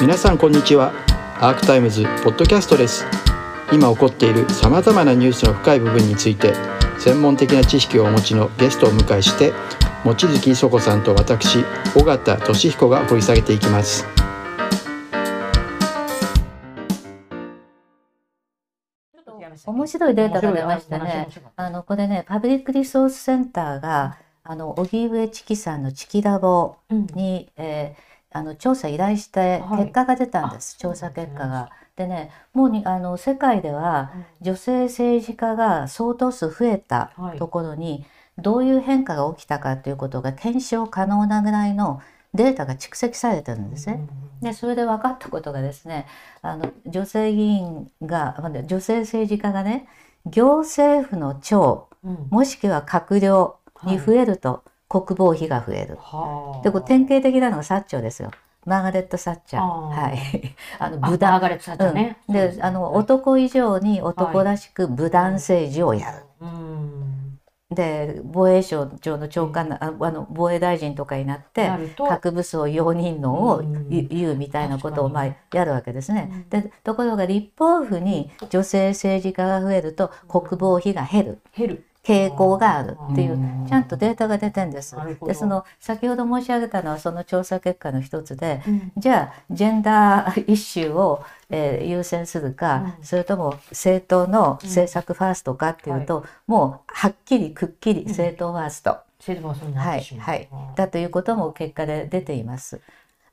皆さんこんにちは。アークタイムズポッドキャストです。今起こっているさまざまなニュースの深い部分について専門的な知識をお持ちのゲストをお迎えして望月磯子さんと私尾形俊彦が掘り下げていきます。面白いデータが出ましたね。あのこれねパブリックリソースセンターがあの荻上チキさんのチキラボに、うん、えー、あの調査依頼して結果が出たんです、はい、調査結果が。でね。もうにあの世界では女性政治家が相当数増えたところに、どういう変化が起きたかということが検証可能なぐらいのデータが蓄積されてるんですね。でそれで分かったことがですねあの女性議員が女性政治家がね行政府の長、うん、もしくは閣僚に増えると、国防費が増える。はい、でこれ典型的なのがサッチョですよ。マーガレット・サッチャー。はい。あの、武断。ね、うん、で、あの、男以上に男らしく武断政治をやる。うんで防衛省長の長官あの防衛大臣とかになって核武装容認論を言うみたいなことをまあやるわけですね。でところが立法府に女性政治家が増えると国防費が減る。減る傾向があるっていうちゃんとデータが出てんです。でその先ほど申し上げたのはその調査結果の一つで、うん、じゃあジェンダーイシューを、えー、優先するか、うん、それとも政党の政策ファーストかっていうと、うん。はい、もうはっきりくっきり政党ファースト、はいはい、だということも結果で出ています。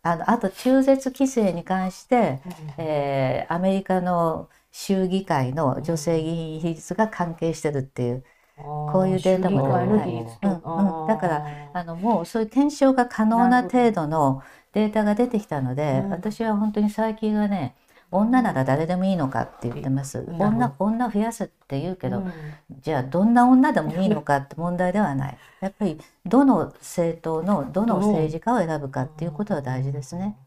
あのあと中絶規制に関して、えー、アメリカの州議会の女性議員比率が関係してるっていう。こういうデータも出る、はいうんうん、だからあのもうそういう検証が可能な程度のデータが出てきたので、私は本当に最近はね女なら誰でもいいのかって言ってます。女女増やすって言うけど、うん、じゃあどんな女でもいいのかって問題ではない。やっぱりどの政党のどの政治家を選ぶかっていうことは大事ですね。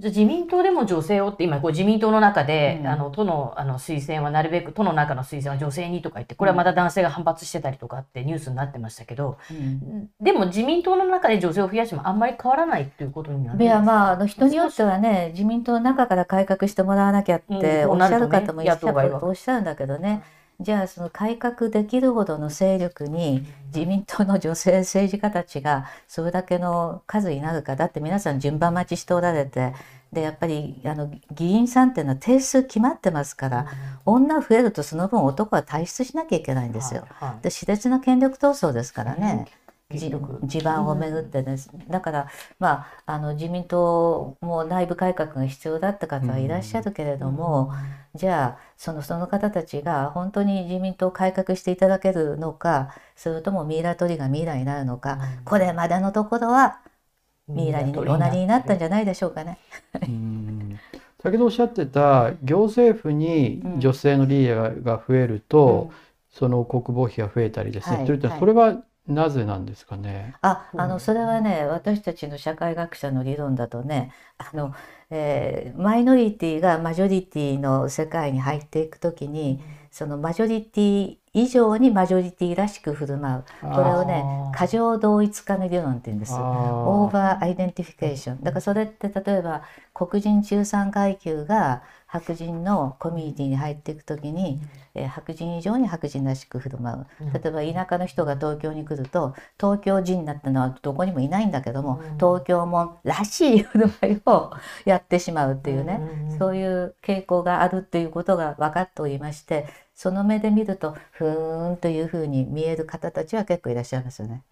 じゃ自民党でも女性をって今こう自民党の中で、うん、あの都のあの推薦はなるべく都の中の推薦は女性にとか言ってこれはまた男性が反発してたりとかってニュースになってましたけど、うん、でも自民党の中で女性を増やしてもあんまり変わらないっていうことになるいやまああの人によってはね自民党の中から改革してもらわなきゃっておっしゃる方もいらっしゃる、おっしゃるんだけどね。じゃあその改革できるほどの勢力に自民党の女性政治家たちがそれだけの数になるかだって皆さん順番待ちしておられてでやっぱりあの議員さんっていうのは定数決まってますから、うん、女増えるとその分男は退出しなきゃいけないんですよ。はいはい、で熾烈な権力闘争ですからね。地盤をめぐってです、だから、まあ、あの自民党も内部改革が必要だった方はいらっしゃるけれども、うん、じゃあそのその方たちが本当に自民党を改革していただけるのかそれともミイラ取りがミイラになるのか、うん、これまでのところはミイラにおなりになったんじゃないでしょうかね。先ほどおっしゃってた行政府に女性のリーダーが増えると、うん、その国防費が増えたりですね、はい、それはなぜなんですかね？あ、あのそれはね、私たちの社会学者の理論だとね、あの、えー、マイノリティがマジョリティの世界に入っていくときに、そのマジョリティ以上にマジョリティらしく振る舞う。これをね過剰同一化の理論って言うんです。 overidentification。だからそれって例えば黒人中産階級が白人のコミュニティに入っていく時に、えー、白人以上に白人らしく振る舞う。例えば田舎の人が東京に来ると東京人になったのはどこにもいないんだけども、東京もらしい振る舞いをやってしまうっていうね、そういう傾向があるっていうことが分かっておりましてその目で見るとふーんというふうに見える方たちは結構いらっしゃいますよね。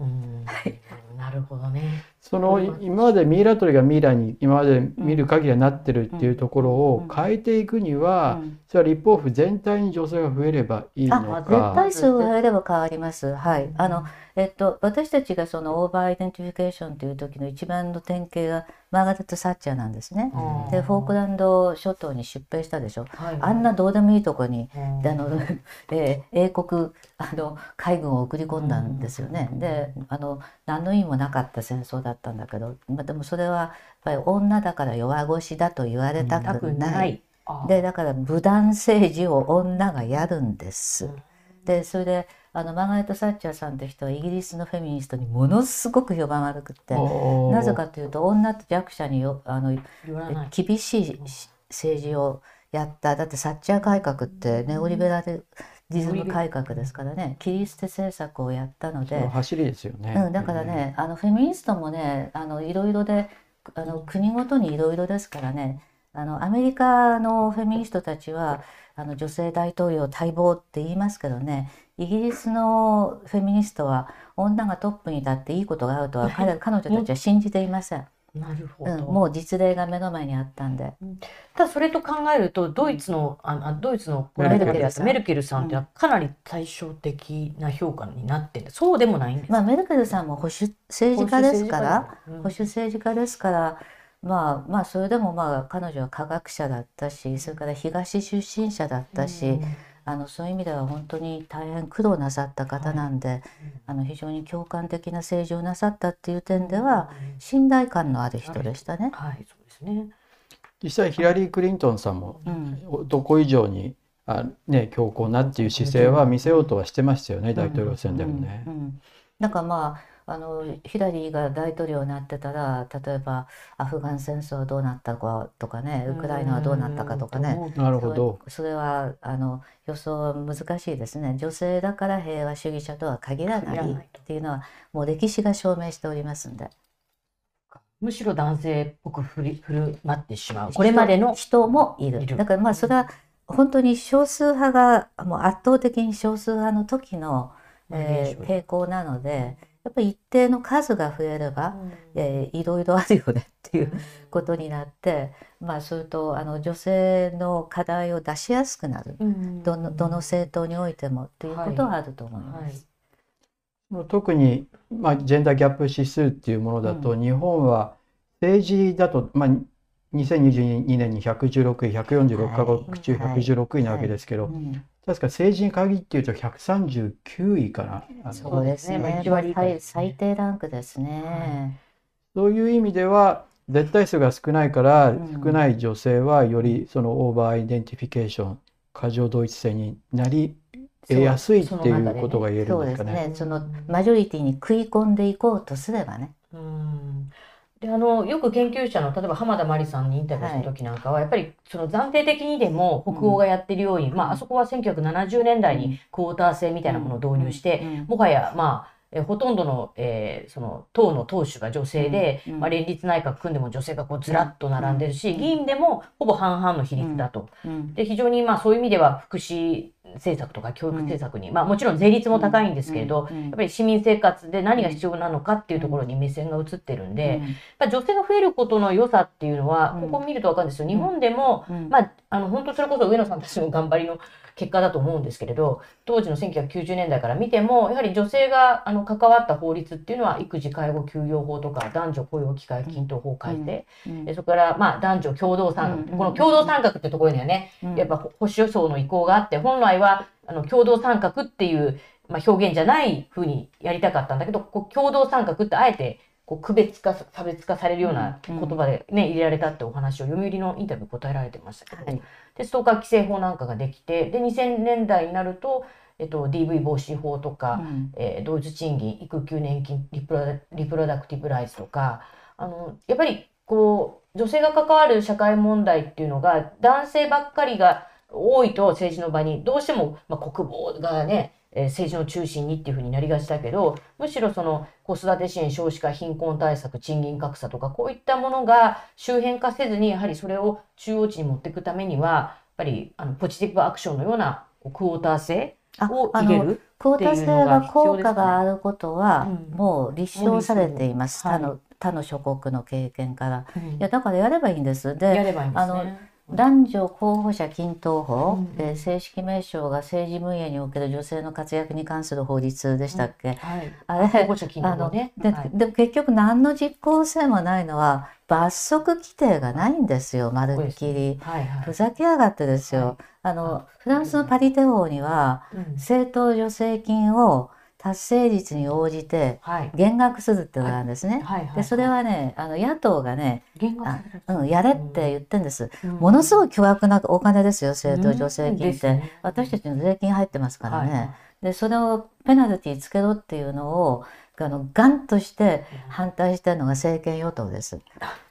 はい、なるほどね。その今までミイラ取りがミイラに今まで見る限りはなってるっていうところを変えていくには、それは立法府全体に女性が増えればいいのか。絶対数が増えれば変わります。はい。あのえっと、私たちがその overidentification という時の一番の典型がマーガレット・サッチャーなんですね。でフォークランド諸島に出兵したでしょ。はいはい、あんなどうでもいいとこに、あの えー、英国あの海軍を送り込んだんですよね。であの何の意味もなかった戦争だったんだけど、まあ、でもそれはやっぱり女だから弱腰だと言われたくない。でだから武断政治を女がやるんです。でそれであのマーガレット・サッチャーさんって人はイギリスのフェミニストにものすごく評判悪くってなぜかというと女と弱者によあの厳しい政治をやった。だってサッチャー改革ってネオリベラルリズム改革ですからね切り捨て政策をやったので。走りですよね、うん、だからね、あのフェミニストもねあのいろいろであの国ごとにいろいろですからねあのアメリカのフェミニストたちはあの女性大統領待望って言いますけどねイギリスのフェミニストは女がトップに立っていいことがあるとは彼彼女たちは信じていません。なるほど、うん、もう実例が目の前にあったんで。ただそれと考えるとドイツのあドイツのメルケルさん。メルケルさん。ってかなり対照的な評価になってそうでもないんです。まあメルケルさんも保守政治家ですから、保守政治家ですから。まあまあそれでもまあ彼女は科学者だったしそれから東出身者だったし、うん、あのそういう意味では本当に大変苦労なさった方なんで、はい、あの非常に共感的な政治をなさったっていう点では信頼感のある人でしたね。はい、はい、そうですね。実際ヒラリー・クリントンさんもどこ以上にあ、ね、強硬なっていう姿勢は見せようとはしてましたよね、大統領選でもね。うん。うん。うん、だからまああのヒラリーが大統領になってたら例えばアフガン戦争はどうなったかとかねウクライナはどうなったかとかね。なるほど。それはあの予想は難しいですね。女性だから平和主義者とは限らないっていうのはもう歴史が証明しておりますんで。むしろ男性っぽく振り振る舞ってしまう。これまでの人もいる。だからまあそれは本当に少数派がもう圧倒的に少数派の時の、えー、傾向なので。やっぱり一定の数が増えれば、うん、えー、いろいろあるよねっていうことになって、まあそれとあの女性の課題を出しやすくなる、うん、どのどの政党においてもということはあると思います。はい。はい、特に、まあ、ジェンダーギャップ指数っていうものだと、うん、日本は政治だと、まあ、2022年に116位146カ国中116位なわけですけど、はいはい。うん、確か政治に限っていうと139位かな。そうですね。最最低ランクですね、そういう意味では絶対数が少ないから、うん、少ない女性はよりそのオーバーアイデンティフィケーション過剰同一性になり得やすいっていうことが言えるんですかね。そ、ね、そのマジョリティに食い込んでいこうとすればね。うんであのよく研究者の例えば浜田真理さんにインタビューした時なんかは、はい、やっぱりその暫定的にでも北欧がやってるように、うん、まあ、あそこは1970年代にクォーター制みたいなものを導入して、うん。うん、もはやまあえほとんどの,、えー、その党の党首が女性で、まあ、連立内閣組んでも女性がこうずらっと並んでるし、議員でもほぼ半々の比率だと。で非常にまあそういう意味では福祉政策とか教育政策に、まあもちろん税率も高いんですけれど、やっぱり市民生活で何が必要なのかっていうところに目線が移ってるんで、やっぱ女性が増えることの良さっていうのは、ここ見ると分かるんですよ。日本でも、まあ、あの、本当それこそ上野さんたちの頑張りの結果だと思うんですけれど、当時の1990年代から見ても、やはり女性があの関わった法律っていうのは、育児介護休養法とか、男女雇用機会均等法改正、でそこからまあ男女共同参画、この共同参画ってところにはね、やっぱ保守層の意向があって、本来はあの共同参画っていう、まあ、表現じゃないふうにやりたかったんだけど、こう共同参画ってあえてこう区別化差別化されるような言葉でね、入れられたってお話を読売のインタビュー答えられてましたけど、はい、でストーカー規制法なんかができてで2000年代になると、えっと、DV 防止法とか、うん、えー、同一賃金育休年金リプラリプロダクティブライズとかあのやっぱりこう女性が関わる社会問題っていうのが男性ばっかりが多いと政治の場にどうしても、まあ、国防がねえ政治の中心にっていうふうになりがちだけど、むしろその子育て支援、少子化、貧困対策、賃金格差とか、こういったものが周辺化せずに、やはりそれを中央値に持っていくためには、やっぱりあのポジティブアクションのようなクォーター制を入れるクォーター制が効果があることは、もう立証されています。他の他の諸国の経験から。いやだからやればいいんです。で、です、ね、あの男女候補者均等法、うん、で正式名称が政治分野における女性の活躍に関する法律でしたっけ、うん。はい、あれ候補者均等法ねではい、でも結局何の実効性もないのは罰則規定がないんですよまるっきり、はいはい、ふざけやがってですよ、あのフランスのパリテ法には、政党助成金を達成率に応じて減額するっていうのがあるんですね。でそれはねあの野党がねうん、やれって言ってんです、うん、ものすごい巨額なお金ですよ政党助成金って、ね、私たちの税金入ってますからね、はい、でそれをペナルティーつけろっていうのをあのガンとして反対したのが政権与党です。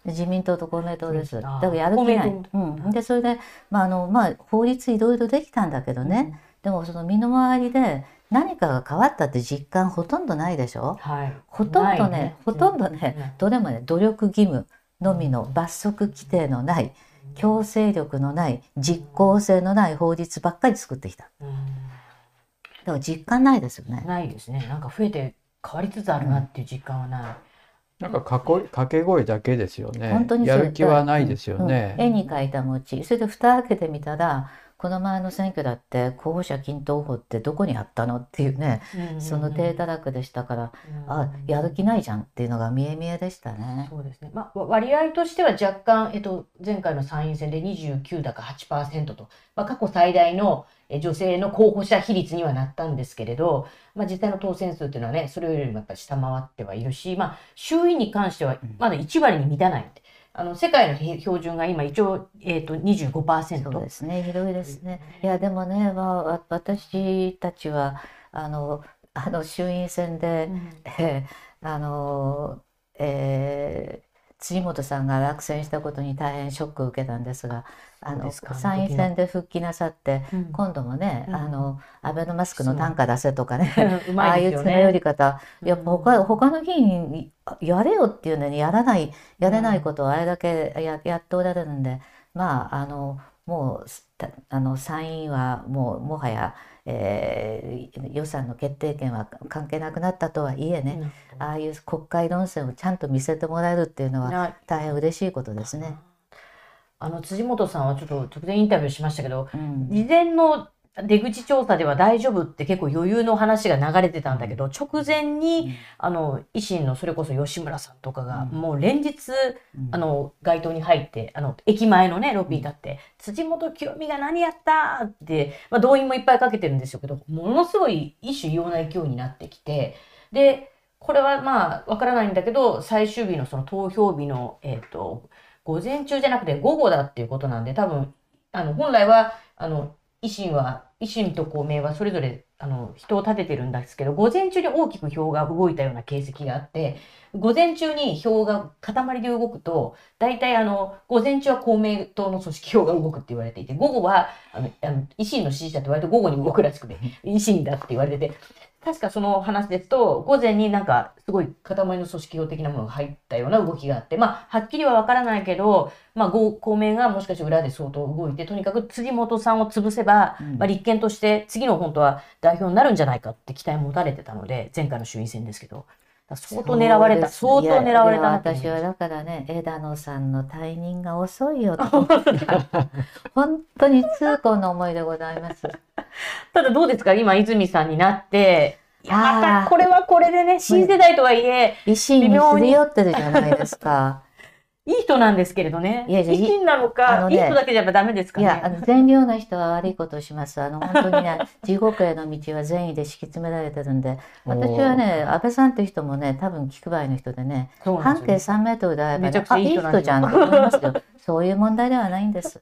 自民党と公明党です。だからやる気ない。うん、でそれで、まああのまあ、法律いろいろできたんだけどね、うん、でもその身の回りで何かが変わったって実感ほとんどないでしょ、はい、ほとんどね、ね、ほとんどね、どれもね努力義務のみの罰則規定のない、強制力のない実効性のない法律ばっかり作ってきた。だから実感ないですよね。ないですね。なんか増えて変わりつつあるなっていう実感はない。なんかかこ掛け声だけですよね。本当にやる気はないですよね。うん、絵に描いた餅。それで蓋開けてみたら、この前の選挙だって候補者均等法ってどこにあったのっていうね、そのデータ楽でしたから、あやる気ないじゃんっていうのが見え見えでしたね。そうですね、まあ、割合としては若干、えっと、前回の参院選で29だか8%と、まあ、過去最大の女性の候補者比率にはなったんですけれど、まあ、実際の当選数っていうのはねそれよりもやっぱり下回ってはいるし、まあ、衆院に関してはまだ1割に満たない。あの世界の標準が今一応、えーと、25%そうですね。広いですね。いやでもね、まあ、私たちはあのあの衆院選で、うん、えー、あのえー辻元さんが落選したことに大変ショックを受けたんですがあの参院選で復帰なさって、うん、今度もね、うん、あのアベノマスクの単価出せとかね ね、ああいう詰め寄り方。やっぱ他他の議員やれよっていうのにやらないやれないことをあれだけややっておられるんでまああのもうあの参院はもうもはやえー、予算の決定権は関係なくなったとはいえね、ああいう国会論戦をちゃんと見せてもらえるっていうのは大変嬉しいことですね。あの辻元さんはちょっと直前インタビューしましたけど、うん、事前の出口調査では大丈夫って結構余裕の話が流れてたんだけど、直前に、あの、維新のそれこそ吉村さんとかが、もう連日、あの、街頭に入って、あの、駅前のね、ロビーだって、辻元清美が何やったって、まあ動員もいっぱいかけてるんですよけど、ものすごい一種異様な勢いになってきて、で、これはまあ、わからないんだけど、最終日のその投票日の、えっ、ー、と、午前中じゃなくて午後だっていうことなんで、多分、あの、本来は、あの、維新は維新と公明はそれぞれあの人を立ててるんですけど午前中に大きく票が動いたような形跡があって午前中に票が塊で動くと大体あの午前中は公明党の組織票が動くって言われていて午後はあのあの維新の支持者って割と午後に動くらしくて 維新だって言われてて確かその話ですと、午前になんかすごい塊の組織票的なものが入ったような動きがあって、まあ、はっきりはわからないけど、まあ、公明がもしかして裏で相当動いて、とにかく辻元さんを潰せば、うん、まあ、立憲として次の本当は代表になるんじゃないかって期待持たれてたので、前回の衆院選ですけど。相当狙われた、相当狙われた私はだからね、枝野さんの退任が遅いよと 本当に痛恨の思いでございます。ただどうですか？今泉さんになって、いやまたこれはこれでね、新世代とはいえ、維新にすり寄ってるじゃないですか。いい人なんですけれどね。いや、維新なのか、ね、いい人だけじゃダメですかね。いや、あの、善良な人は悪いことをします。あの、本当にね、地獄への道は善意で敷き詰められてるんで、私はね、安倍さんっていう人もね、多分気配りの人でね、で半径3メートルであれば、ね、あ、いい人じゃんと思いますけど、そういう問題ではないんです。